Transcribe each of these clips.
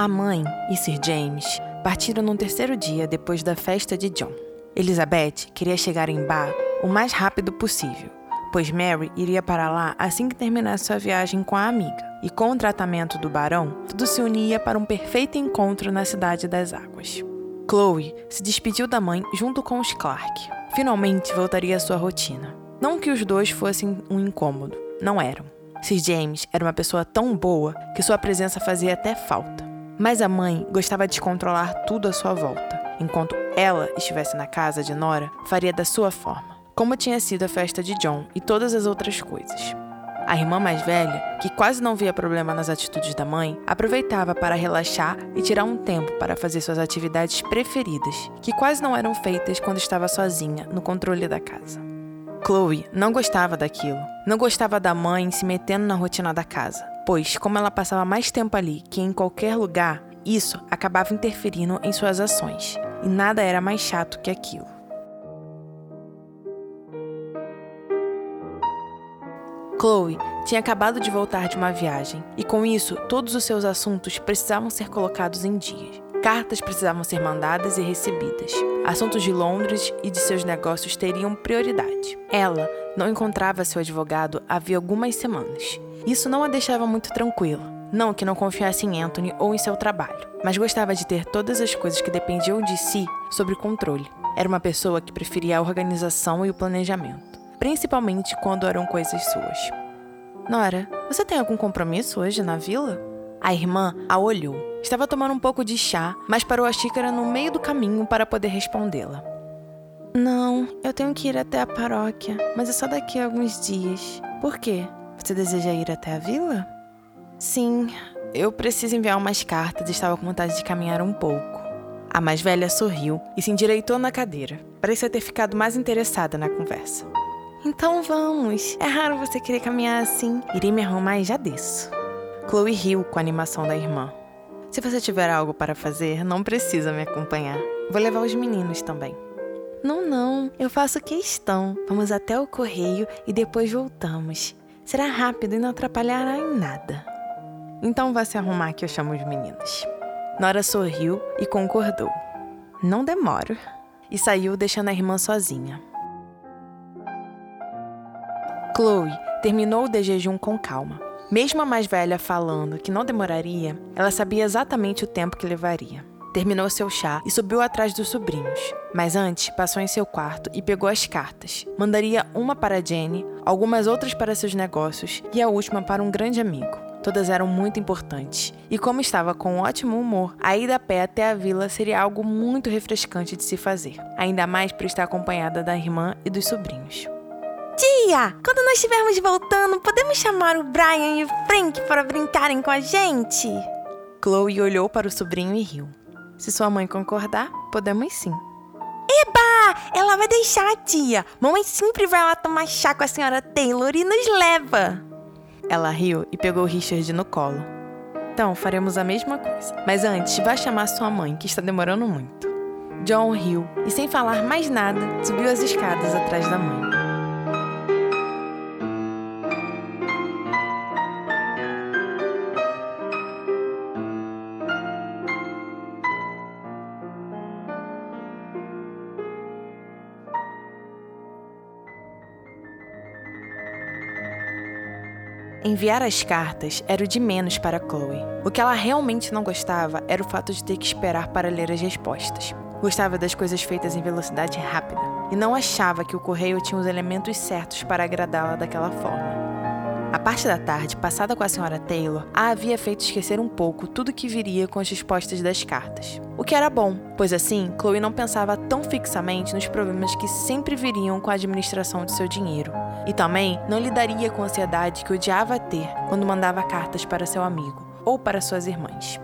A mãe e Sir James partiram no terceiro dia depois da festa de John. Elizabeth queria chegar em Bar o mais rápido possível, pois Mary iria para lá assim que terminasse sua viagem com a amiga. E com o tratamento do barão, tudo se unia para um perfeito encontro na Cidade das Águas. Chloe se despediu da mãe junto com os Clark. Finalmente voltaria à sua rotina. Não que os dois fossem um incômodo, não eram. Sir James era uma pessoa tão boa que sua presença fazia até falta. Mas a mãe gostava de controlar tudo à sua volta. Enquanto ela estivesse na casa de Nora, faria da sua forma, como tinha sido a festa de John e todas as outras coisas. A irmã mais velha, que quase não via problema nas atitudes da mãe, aproveitava para relaxar e tirar um tempo para fazer suas atividades preferidas, que quase não eram feitas quando estava sozinha no controle da casa. Chloe não gostava daquilo. Não gostava da mãe se metendo na rotina da casa pois, como ela passava mais tempo ali que em qualquer lugar, isso acabava interferindo em suas ações, e nada era mais chato que aquilo. Chloe tinha acabado de voltar de uma viagem, e com isso, todos os seus assuntos precisavam ser colocados em dia. Cartas precisavam ser mandadas e recebidas. Assuntos de Londres e de seus negócios teriam prioridade. Ela não encontrava seu advogado havia algumas semanas isso não a deixava muito tranquila. Não que não confiasse em Anthony ou em seu trabalho, mas gostava de ter todas as coisas que dependiam de si sob controle. Era uma pessoa que preferia a organização e o planejamento, principalmente quando eram coisas suas. Nora, você tem algum compromisso hoje na vila? A irmã a olhou. Estava tomando um pouco de chá, mas parou a xícara no meio do caminho para poder respondê-la. Não, eu tenho que ir até a paróquia, mas é só daqui a alguns dias. Por quê? Você deseja ir até a vila? Sim, eu preciso enviar umas cartas e estava com vontade de caminhar um pouco. A mais velha sorriu e se endireitou na cadeira. Parecia ter ficado mais interessada na conversa. Então vamos. É raro você querer caminhar assim. Irei me arrumar e já desço. Chloe riu com a animação da irmã. Se você tiver algo para fazer, não precisa me acompanhar. Vou levar os meninos também. Não, não, eu faço questão. Vamos até o correio e depois voltamos. Será rápido e não atrapalhará em nada. Então vá se arrumar que eu chamo os meninos. Nora sorriu e concordou. Não demoro. E saiu deixando a irmã sozinha. Chloe terminou o de jejum com calma. Mesmo a mais velha falando que não demoraria, ela sabia exatamente o tempo que levaria. Terminou seu chá e subiu atrás dos sobrinhos. Mas antes, passou em seu quarto e pegou as cartas. Mandaria uma para Jenny, algumas outras para seus negócios e a última para um grande amigo. Todas eram muito importantes. E como estava com um ótimo humor, a ida a pé até a vila seria algo muito refrescante de se fazer. Ainda mais por estar acompanhada da irmã e dos sobrinhos. Tia, quando nós estivermos voltando, podemos chamar o Brian e o Frank para brincarem com a gente? Chloe olhou para o sobrinho e riu. Se sua mãe concordar, podemos sim. Eba! Ela vai deixar, tia. Mamãe sempre vai lá tomar chá com a senhora Taylor e nos leva. Ela riu e pegou Richard no colo. Então, faremos a mesma coisa. Mas antes, vá chamar sua mãe, que está demorando muito. John riu e, sem falar mais nada, subiu as escadas atrás da mãe. Enviar as cartas era o de menos para Chloe. O que ela realmente não gostava era o fato de ter que esperar para ler as respostas. Gostava das coisas feitas em velocidade rápida e não achava que o correio tinha os elementos certos para agradá-la daquela forma. A parte da tarde, passada com a senhora Taylor, a havia feito esquecer um pouco tudo que viria com as respostas das cartas. O que era bom, pois assim, Chloe não pensava tão fixamente nos problemas que sempre viriam com a administração de seu dinheiro. E também não lidaria com a ansiedade que odiava ter quando mandava cartas para seu amigo ou para suas irmãs.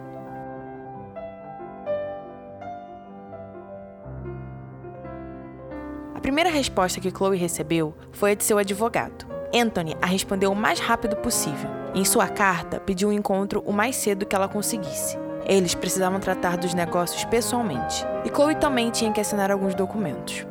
A primeira resposta que Chloe recebeu foi a de seu advogado. Anthony a respondeu o mais rápido possível. Em sua carta, pediu um encontro o mais cedo que ela conseguisse. Eles precisavam tratar dos negócios pessoalmente, e Chloe também tinha que assinar alguns documentos.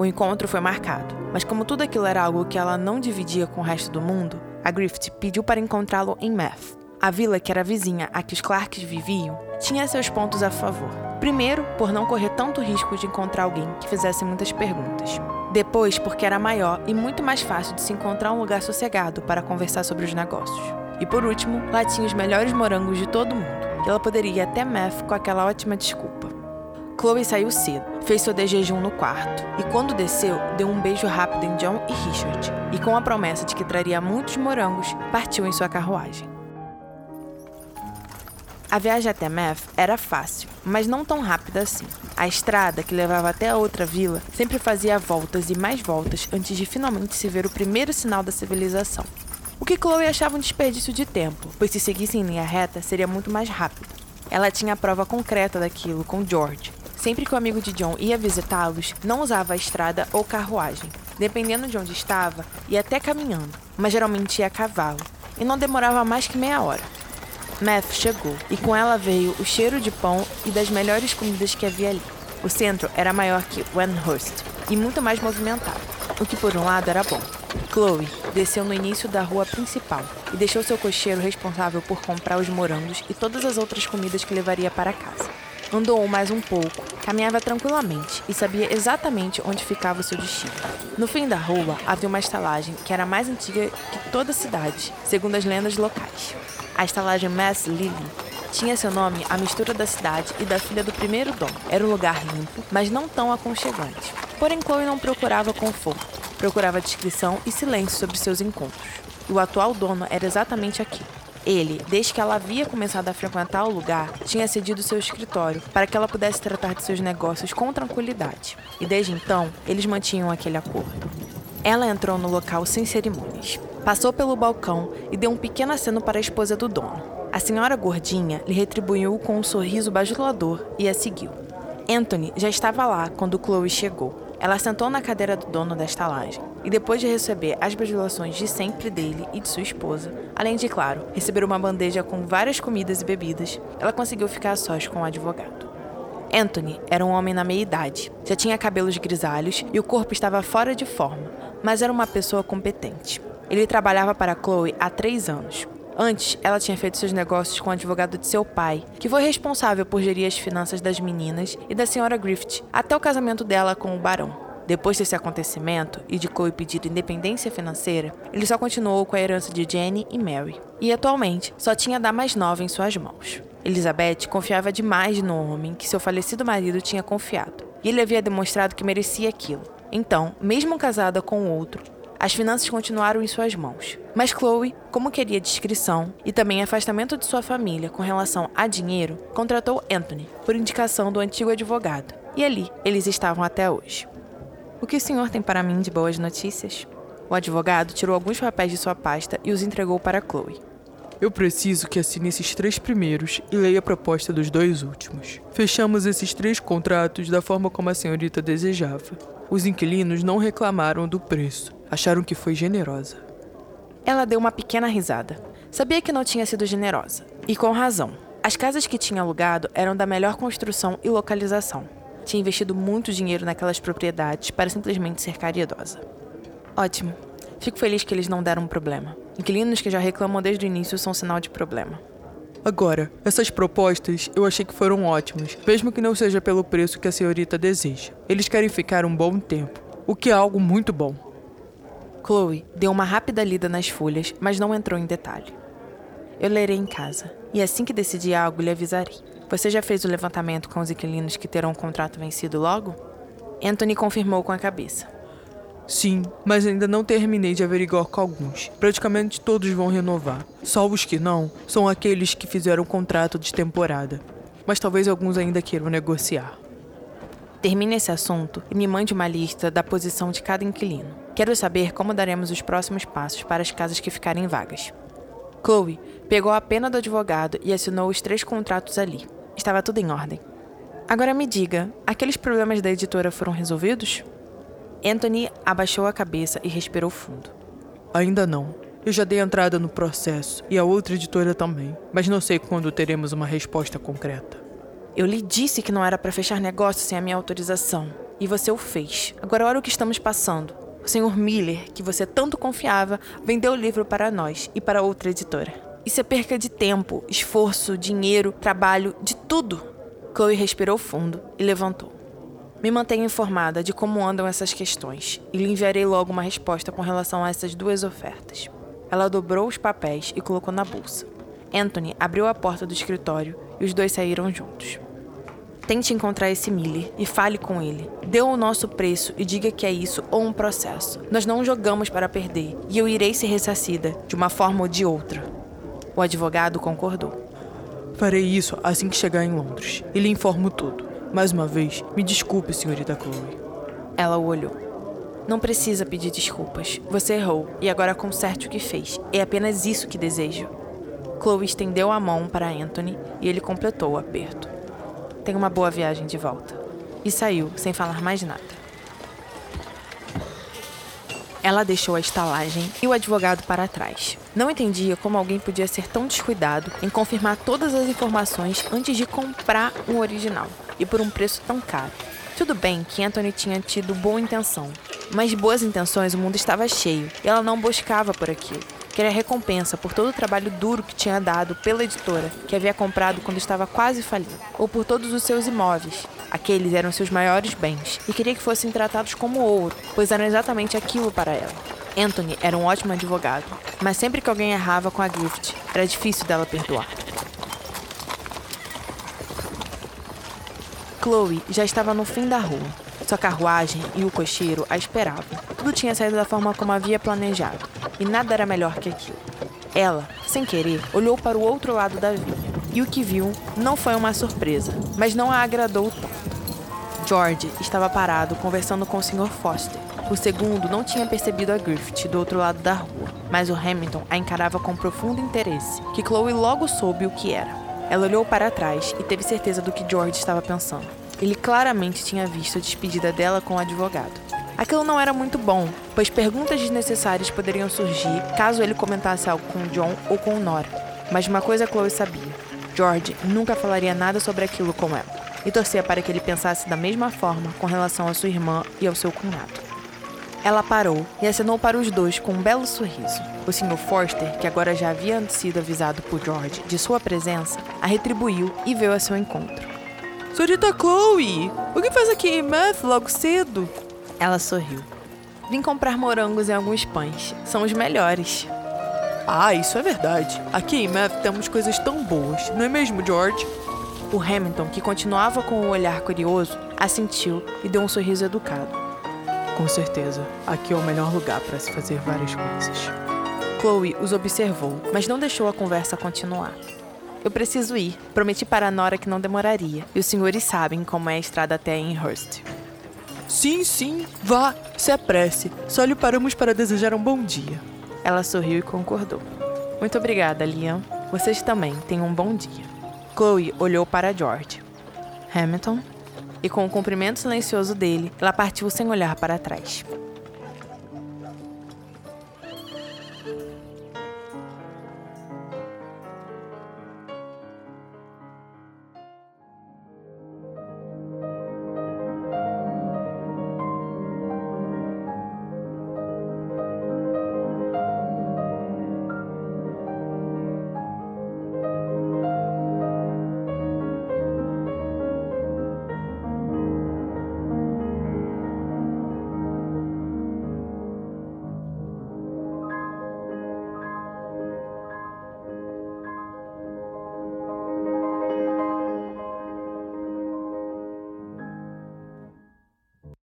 O encontro foi marcado, mas como tudo aquilo era algo que ela não dividia com o resto do mundo, a Griffith pediu para encontrá-lo em Math. A vila que era vizinha a que os Clarks viviam tinha seus pontos a favor. Primeiro, por não correr tanto risco de encontrar alguém que fizesse muitas perguntas. Depois, porque era maior e muito mais fácil de se encontrar um lugar sossegado para conversar sobre os negócios. E por último, lá tinha os melhores morangos de todo mundo, e ela poderia ir até Math com aquela ótima desculpa. Chloe saiu cedo, fez seu de jejum no quarto e, quando desceu, deu um beijo rápido em John e Richard, e com a promessa de que traria muitos morangos, partiu em sua carruagem. A viagem até Meth era fácil, mas não tão rápida assim. A estrada, que levava até a outra vila, sempre fazia voltas e mais voltas antes de finalmente se ver o primeiro sinal da civilização. O que Chloe achava um desperdício de tempo, pois se seguisse em linha reta seria muito mais rápido. Ela tinha a prova concreta daquilo com George, Sempre que o amigo de John ia visitá-los, não usava a estrada ou carruagem. Dependendo de onde estava, ia até caminhando, mas geralmente ia a cavalo, e não demorava mais que meia hora. Math chegou, e com ela veio o cheiro de pão e das melhores comidas que havia ali. O centro era maior que Wenhurst e muito mais movimentado, o que por um lado era bom. Chloe desceu no início da rua principal e deixou seu cocheiro responsável por comprar os morangos e todas as outras comidas que levaria para casa. Andou mais um pouco, caminhava tranquilamente e sabia exatamente onde ficava o seu destino. No fim da rua havia uma estalagem que era mais antiga que toda a cidade, segundo as lendas locais. A estalagem Mass Lily tinha seu nome a mistura da cidade e da filha do primeiro dono. Era um lugar limpo, mas não tão aconchegante. Porém, Chloe não procurava conforto, procurava discrição e silêncio sobre seus encontros. E o atual dono era exatamente aqui. Ele, desde que ela havia começado a frequentar o lugar, tinha cedido seu escritório para que ela pudesse tratar de seus negócios com tranquilidade. E desde então, eles mantinham aquele acordo. Ela entrou no local sem cerimônias. Passou pelo balcão e deu um pequeno aceno para a esposa do dono. A senhora gordinha lhe retribuiu com um sorriso bajulador e a seguiu. Anthony já estava lá quando Chloe chegou. Ela sentou na cadeira do dono da estalagem e, depois de receber as bajulações de sempre dele e de sua esposa, além de, claro, receber uma bandeja com várias comidas e bebidas, ela conseguiu ficar a sós com o advogado. Anthony era um homem na meia-idade, já tinha cabelos grisalhos e o corpo estava fora de forma, mas era uma pessoa competente. Ele trabalhava para Chloe há três anos, Antes, ela tinha feito seus negócios com o advogado de seu pai, que foi responsável por gerir as finanças das meninas e da senhora Griffith até o casamento dela com o barão. Depois desse acontecimento e de Chloe pedir independência financeira, ele só continuou com a herança de Jenny e Mary. E atualmente só tinha da mais nova em suas mãos. Elizabeth confiava demais no homem que seu falecido marido tinha confiado, e ele havia demonstrado que merecia aquilo. Então, mesmo casada com outro, as finanças continuaram em suas mãos. Mas Chloe, como queria discrição e também afastamento de sua família com relação a dinheiro, contratou Anthony, por indicação do antigo advogado. E ali eles estavam até hoje. O que o senhor tem para mim de boas notícias? O advogado tirou alguns papéis de sua pasta e os entregou para Chloe. Eu preciso que assine esses três primeiros e leia a proposta dos dois últimos. Fechamos esses três contratos da forma como a senhorita desejava. Os inquilinos não reclamaram do preço. Acharam que foi generosa. Ela deu uma pequena risada. Sabia que não tinha sido generosa. E com razão. As casas que tinha alugado eram da melhor construção e localização. Tinha investido muito dinheiro naquelas propriedades para simplesmente ser caridosa. Ótimo. Fico feliz que eles não deram um problema. Inquilinos que já reclamam desde o início são sinal de problema. Agora, essas propostas eu achei que foram ótimas, mesmo que não seja pelo preço que a senhorita deseja. Eles querem ficar um bom tempo, o que é algo muito bom. Chloe deu uma rápida lida nas folhas, mas não entrou em detalhe. Eu lerei em casa, e assim que decidir algo, lhe avisarei. Você já fez o levantamento com os inquilinos que terão o contrato vencido logo? Anthony confirmou com a cabeça. Sim, mas ainda não terminei de averiguar com alguns. Praticamente todos vão renovar. Só os que não são aqueles que fizeram o contrato de temporada. Mas talvez alguns ainda queiram negociar. Termine esse assunto e me mande uma lista da posição de cada inquilino. Quero saber como daremos os próximos passos para as casas que ficarem vagas. Chloe pegou a pena do advogado e assinou os três contratos ali. Estava tudo em ordem. Agora me diga, aqueles problemas da editora foram resolvidos? Anthony abaixou a cabeça e respirou fundo. Ainda não. Eu já dei entrada no processo e a outra editora também, mas não sei quando teremos uma resposta concreta. Eu lhe disse que não era para fechar negócio sem a minha autorização. E você o fez. Agora olha o que estamos passando. O senhor Miller, que você tanto confiava, vendeu o livro para nós e para outra editora. Isso é perca de tempo, esforço, dinheiro, trabalho, de tudo. Chloe respirou fundo e levantou. Me mantenha informada de como andam essas questões e lhe enviarei logo uma resposta com relação a essas duas ofertas. Ela dobrou os papéis e colocou na bolsa. Anthony abriu a porta do escritório e os dois saíram juntos. Tente encontrar esse Miller e fale com ele. Dê o nosso preço e diga que é isso ou um processo. Nós não jogamos para perder e eu irei ser ressarcida, de uma forma ou de outra. O advogado concordou. Farei isso assim que chegar em Londres e lhe informo tudo. Mais uma vez, me desculpe, senhorita Chloe. Ela o olhou. Não precisa pedir desculpas. Você errou e agora conserte o que fez. É apenas isso que desejo. Chloe estendeu a mão para Anthony e ele completou o aperto. Tenha uma boa viagem de volta. E saiu, sem falar mais nada. Ela deixou a estalagem e o advogado para trás. Não entendia como alguém podia ser tão descuidado em confirmar todas as informações antes de comprar um original, e por um preço tão caro. Tudo bem que Anthony tinha tido boa intenção, mas de boas intenções o mundo estava cheio e ela não buscava por aquilo. Queria recompensa por todo o trabalho duro que tinha dado pela editora, que havia comprado quando estava quase falindo, ou por todos os seus imóveis. Aqueles eram seus maiores bens, e queria que fossem tratados como ouro, pois eram exatamente aquilo para ela. Anthony era um ótimo advogado, mas sempre que alguém errava com a Gift, era difícil dela perdoar. Chloe já estava no fim da rua. Sua carruagem e o cocheiro a esperavam. Tudo tinha saído da forma como havia planejado, e nada era melhor que aquilo. Ela, sem querer, olhou para o outro lado da via, e o que viu não foi uma surpresa, mas não a agradou tanto. George estava parado conversando com o Sr. Foster. O segundo não tinha percebido a Griffith do outro lado da rua, mas o Hamilton a encarava com profundo interesse, que Chloe logo soube o que era. Ela olhou para trás e teve certeza do que George estava pensando. Ele claramente tinha visto a despedida dela com o advogado. Aquilo não era muito bom, pois perguntas desnecessárias poderiam surgir caso ele comentasse algo com John ou com Nora. Mas uma coisa Chloe sabia: George nunca falaria nada sobre aquilo com ela, e torcia para que ele pensasse da mesma forma com relação à sua irmã e ao seu cunhado. Ela parou e acenou para os dois com um belo sorriso. O Sr. Forster, que agora já havia sido avisado por George de sua presença, a retribuiu e veio a seu encontro. Senhorita Chloe, o que faz aqui em Math logo cedo? Ela sorriu. Vim comprar morangos e alguns pães. São os melhores. Ah, isso é verdade. Aqui em Math temos coisas tão boas, não é mesmo, George? O Hamilton, que continuava com o olhar curioso, assentiu e deu um sorriso educado. Com certeza, aqui é o melhor lugar para se fazer várias coisas. Chloe os observou, mas não deixou a conversa continuar. Eu preciso ir. Prometi para a Nora que não demoraria. E os senhores sabem como é a estrada até Enhurst. Sim, sim, vá, se apresse. Só lhe paramos para desejar um bom dia. Ela sorriu e concordou. Muito obrigada, Liam. Vocês também tenham um bom dia. Chloe olhou para George. Hamilton? e com o cumprimento silencioso dele, ela partiu sem olhar para trás.